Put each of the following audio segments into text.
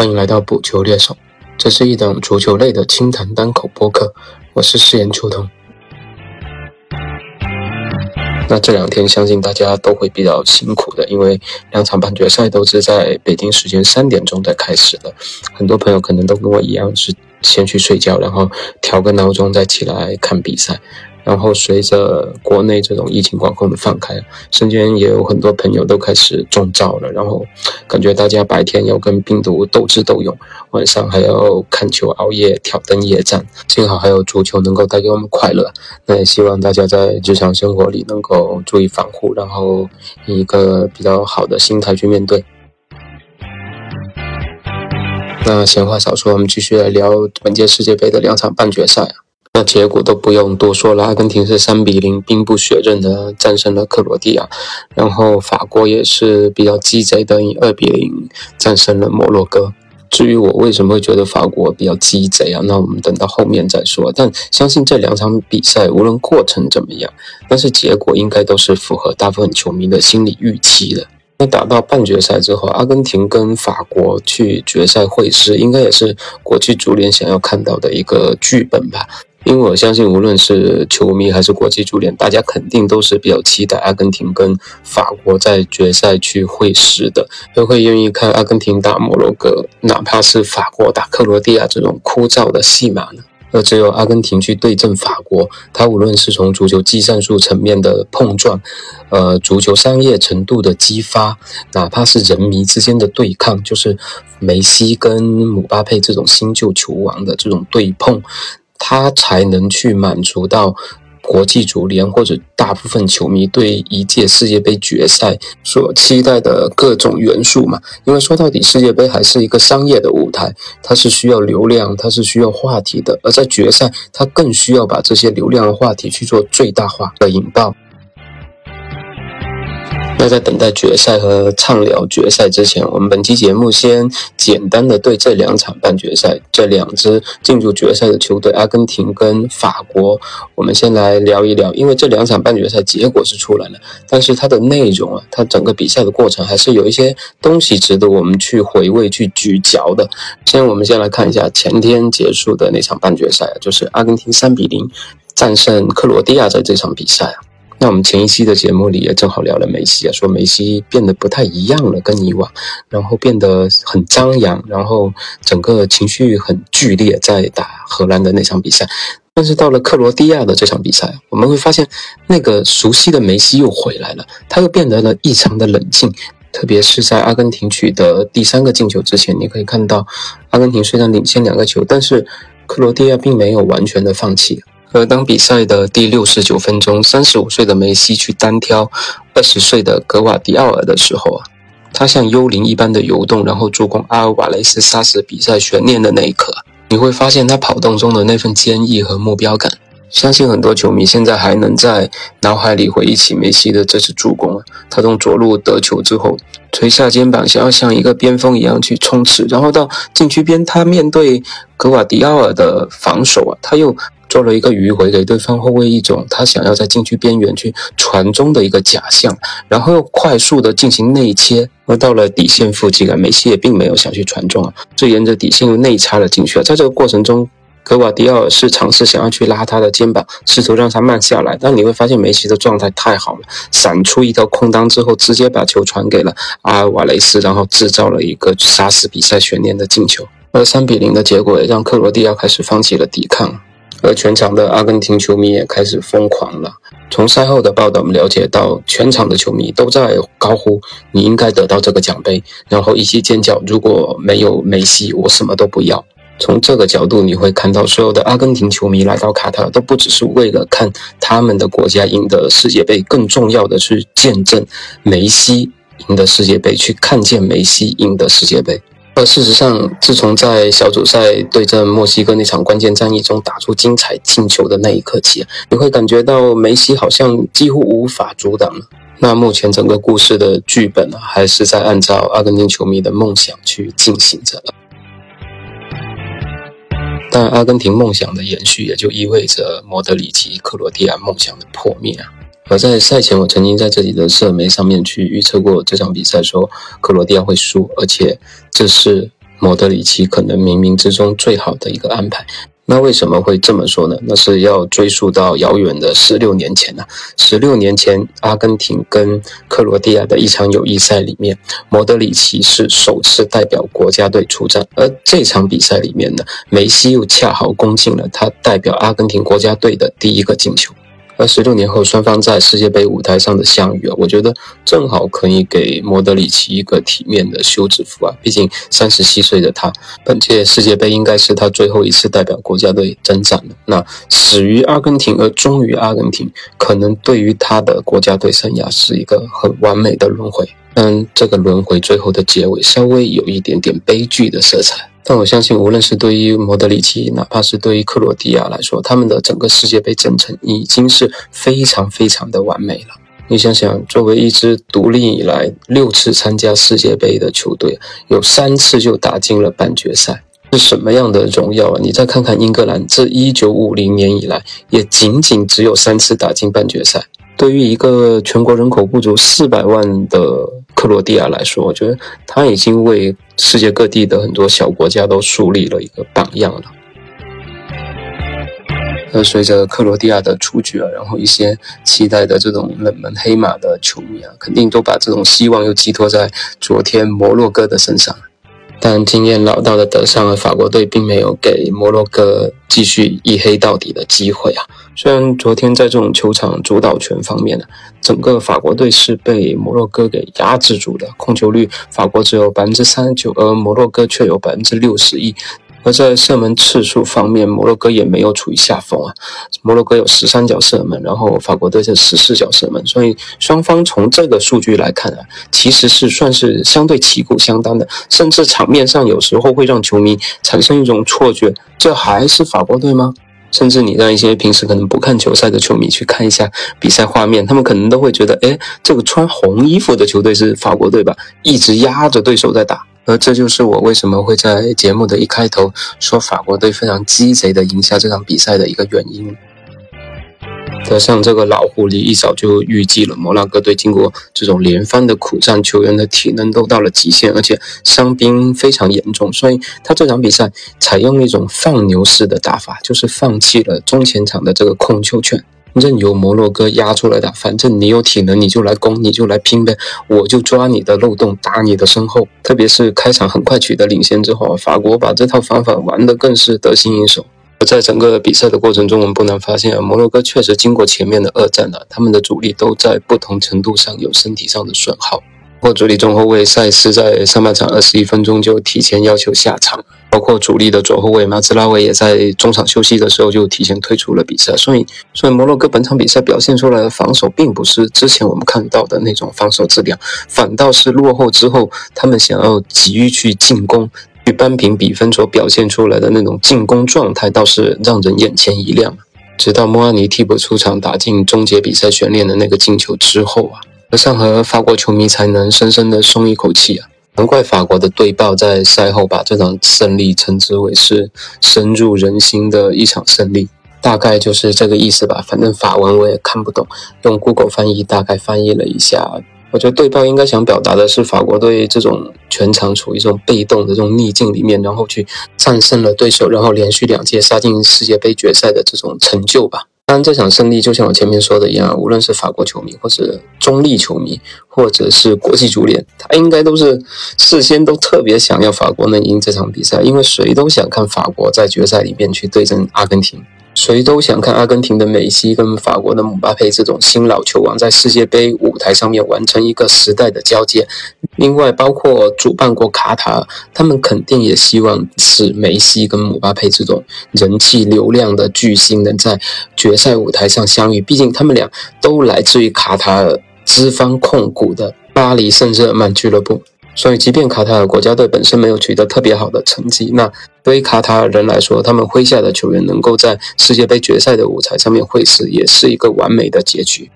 欢迎来到补球猎手，这是一档足球类的清谈单口播客，我是饰演秋童。那这两天相信大家都会比较辛苦的，因为两场半决赛都是在北京时间三点钟才开始的，很多朋友可能都跟我一样是先去睡觉，然后调个闹钟再起来看比赛。然后随着国内这种疫情管控的放开，身边也有很多朋友都开始中招了。然后感觉大家白天要跟病毒斗智斗勇，晚上还要看球熬夜挑灯夜战。幸好还有足球能够带给我们快乐。那也希望大家在日常生活里能够注意防护，然后以一个比较好的心态去面对。那闲话少说，我们继续来聊本届世界杯的两场半决赛啊。那结果都不用多说了，阿根廷是三比零兵不血刃的战胜了克罗地亚，然后法国也是比较鸡贼的以二比零战胜了摩洛哥。至于我为什么会觉得法国比较鸡贼啊，那我们等到后面再说。但相信这两场比赛无论过程怎么样，但是结果应该都是符合大部分球迷的心理预期的。那打到半决赛之后，阿根廷跟法国去决赛会师，应该也是国际足联想要看到的一个剧本吧。因为我相信，无论是球迷还是国际足联，大家肯定都是比较期待阿根廷跟法国在决赛去会师的，都会愿意看阿根廷打摩洛哥，哪怕是法国打克罗地亚这种枯燥的戏码呢。而只有阿根廷去对阵法国，他无论是从足球技战术层面的碰撞，呃，足球商业程度的激发，哪怕是人迷之间的对抗，就是梅西跟姆巴佩这种新旧球王的这种对碰。他才能去满足到国际足联或者大部分球迷对一届世界杯决赛所期待的各种元素嘛？因为说到底，世界杯还是一个商业的舞台，它是需要流量，它是需要话题的。而在决赛，它更需要把这些流量的话题去做最大化的引爆。那在等待决赛和畅聊决赛之前，我们本期节目先简单的对这两场半决赛、这两支进入决赛的球队——阿根廷跟法国，我们先来聊一聊。因为这两场半决赛结果是出来了，但是它的内容啊，它整个比赛的过程还是有一些东西值得我们去回味、去咀嚼的。先我们先来看一下前天结束的那场半决赛，就是阿根廷三比零战胜克罗地亚的这场比赛啊。那我们前一期的节目里也正好聊了梅西啊，说梅西变得不太一样了，跟以往，然后变得很张扬，然后整个情绪很剧烈，在打荷兰的那场比赛。但是到了克罗地亚的这场比赛，我们会发现那个熟悉的梅西又回来了，他又变得了异常的冷静，特别是在阿根廷取得第三个进球之前，你可以看到，阿根廷虽然领先两个球，但是克罗地亚并没有完全的放弃。而当比赛的第六十九分钟，三十五岁的梅西去单挑二十岁的格瓦迪奥尔的时候啊，他像幽灵一般的游动，然后助攻阿尔瓦雷斯杀死比赛悬念的那一刻，你会发现他跑动中的那份坚毅和目标感。相信很多球迷现在还能在脑海里回忆起梅西的这次助攻啊，他从左路得球之后，垂下肩膀，想要像一个边锋一样去冲刺，然后到禁区边，他面对格瓦迪奥尔的防守啊，他又。做了一个迂回，给对方后卫一种他想要在禁区边缘去传中的一个假象，然后又快速的进行内切，而到了底线附近啊，梅西也并没有想去传中啊，就沿着底线又内插了进去啊。在这个过程中，格瓦迪奥尔是尝试想要去拉他的肩膀，试图让他慢下来，但你会发现梅西的状态太好了，闪出一条空当之后，直接把球传给了阿尔瓦雷斯，然后制造了一个杀死比赛悬念的进球。而三比零的结果也让克罗地亚开始放弃了抵抗。而全场的阿根廷球迷也开始疯狂了。从赛后的报道，我们了解到，全场的球迷都在高呼：“你应该得到这个奖杯！”然后一起尖叫：“如果没有梅西，我什么都不要。”从这个角度，你会看到，所有的阿根廷球迷来到卡塔尔，都不只是为了看他们的国家赢得世界杯，更重要的是见证梅西赢得世界杯，去看见梅西赢得世界杯。而事实上，自从在小组赛对阵墨西哥那场关键战役中打出精彩进球的那一刻起，你会感觉到梅西好像几乎无法阻挡了。那目前整个故事的剧本呢，还是在按照阿根廷球迷的梦想去进行着。但阿根廷梦想的延续，也就意味着莫德里奇、克罗地亚梦想的破灭啊。而在赛前，我曾经在这里的社媒上面去预测过这场比赛，说克罗地亚会输，而且这是莫德里奇可能冥冥之中最好的一个安排。那为什么会这么说呢？那是要追溯到遥远的十六年前呢。十六年前，阿根廷跟克罗地亚的一场友谊赛里面，莫德里奇是首次代表国家队出战，而这场比赛里面呢，梅西又恰好攻进了他代表阿根廷国家队的第一个进球。而十六年后，双方在世界杯舞台上的相遇啊，我觉得正好可以给莫德里奇一个体面的休止符啊。毕竟三十七岁的他，本届世界杯应该是他最后一次代表国家队征战了。那始于阿根廷而忠于阿根廷，可能对于他的国家队生涯是一个很完美的轮回。但这个轮回最后的结尾稍微有一点点悲剧的色彩。但我相信，无论是对于莫德里奇，哪怕是对于克罗地亚来说，他们的整个世界杯征程已经是非常非常的完美了。你想想，作为一支独立以来六次参加世界杯的球队，有三次就打进了半决赛，是什么样的荣耀啊？你再看看英格兰，自一九五零年以来，也仅仅只有三次打进半决赛。对于一个全国人口不足四百万的克罗地亚来说，我觉得他已经为世界各地的很多小国家都树立了一个榜样了。而随着克罗地亚的出局啊，然后一些期待的这种冷门黑马的球迷啊，肯定都把这种希望又寄托在昨天摩洛哥的身上。但经验老道的德尚和法国队并没有给摩洛哥继续一黑到底的机会啊。虽然昨天在这种球场主导权方面呢，整个法国队是被摩洛哥给压制住的，控球率法国只有百分之三十九，而摩洛哥却有百分之六十一。而在射门次数方面，摩洛哥也没有处于下风啊。摩洛哥有十三脚射门，然后法国队是十四脚射门，所以双方从这个数据来看啊，其实是算是相对旗鼓相当的，甚至场面上有时候会让球迷产生一种错觉，这还是法国队吗？甚至你让一些平时可能不看球赛的球迷去看一下比赛画面，他们可能都会觉得，哎，这个穿红衣服的球队是法国队吧？一直压着对手在打。而这就是我为什么会在节目的一开头说法国队非常鸡贼的赢下这场比赛的一个原因。加上这个老狐狸一早就预计了摩纳哥队经过这种连番的苦战，球员的体能都到了极限，而且伤兵非常严重，所以他这场比赛采用一种放牛式的打法，就是放弃了中前场的这个控球权。任由摩洛哥压出来的，反正你有体能，你就来攻，你就来拼呗，我就抓你的漏洞，打你的身后。特别是开场很快取得领先之后，法国把这套方法玩得更是得心应手。在整个比赛的过程中，我们不难发现，摩洛哥确实经过前面的二战了，他们的主力都在不同程度上有身体上的损耗。或主力中后卫塞斯在上半场二十一分钟就提前要求下场，包括主力的左后卫马兹拉维也在中场休息的时候就提前退出了比赛。所以，所以摩洛哥本场比赛表现出来的防守，并不是之前我们看到的那种防守质量，反倒是落后之后，他们想要急于去进攻，去扳平比分所表现出来的那种进攻状态，倒是让人眼前一亮。直到莫阿尼替补出场打进终结比赛悬念的那个进球之后啊。德尚和法国球迷才能深深的松一口气啊！难怪法国的队报在赛后把这场胜利称之为是深入人心的一场胜利，大概就是这个意思吧。反正法文我也看不懂，用 Google 翻译大概翻译了一下，我觉得队报应该想表达的是法国队这种全场处于这种被动的这种逆境里面，然后去战胜了对手，然后连续两届杀进世界杯决赛的这种成就吧。当然，这场胜利就像我前面说的一样，无论是法国球迷，或是中立球迷，或者是国际足联，他应该都是事先都特别想要法国能赢这场比赛，因为谁都想看法国在决赛里面去对阵阿根廷。谁都想看阿根廷的梅西跟法国的姆巴佩这种新老球王在世界杯舞台上面完成一个时代的交接。另外，包括主办国卡塔尔，他们肯定也希望是梅西跟姆巴佩这种人气流量的巨星能在决赛舞台上相遇。毕竟他们俩都来自于卡塔尔资方控股的巴黎圣日耳曼俱乐部。所以，即便卡塔尔国家队本身没有取得特别好的成绩，那对于卡塔尔人来说，他们麾下的球员能够在世界杯决赛的舞台上面会师，也是一个完美的结局。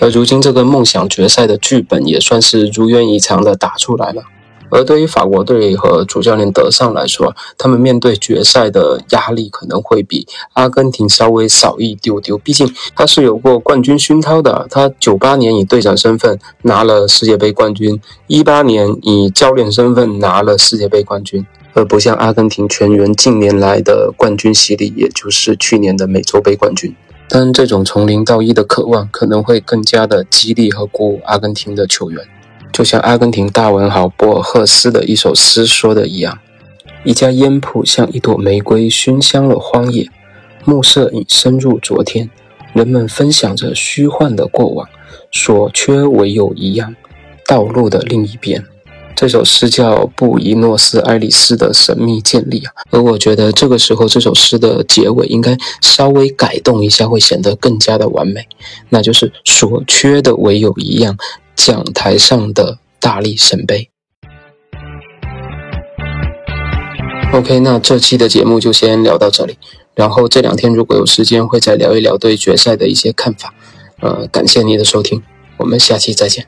而如今，这个梦想决赛的剧本也算是如愿以偿的打出来了。而对于法国队和主教练德尚来说，他们面对决赛的压力可能会比阿根廷稍微少一丢丢。毕竟他是有过冠军熏陶的，他九八年以队长身份拿了世界杯冠军，一八年以教练身份拿了世界杯冠军，而不像阿根廷全员近年来的冠军洗礼，也就是去年的美洲杯冠军。但这种从零到一的渴望，可能会更加的激励和鼓舞阿根廷的球员。就像阿根廷大文豪博尔赫斯的一首诗说的一样：“一家烟铺像一朵玫瑰，熏香了荒野。暮色已深入昨天，人们分享着虚幻的过往，所缺唯有一样，道路的另一边。”这首诗叫《布宜诺斯艾利斯的神秘建立》啊，而我觉得这个时候这首诗的结尾应该稍微改动一下，会显得更加的完美。那就是所缺的唯有一样。讲台上的大力神杯。OK，那这期的节目就先聊到这里。然后这两天如果有时间，会再聊一聊对决赛的一些看法。呃，感谢您的收听，我们下期再见。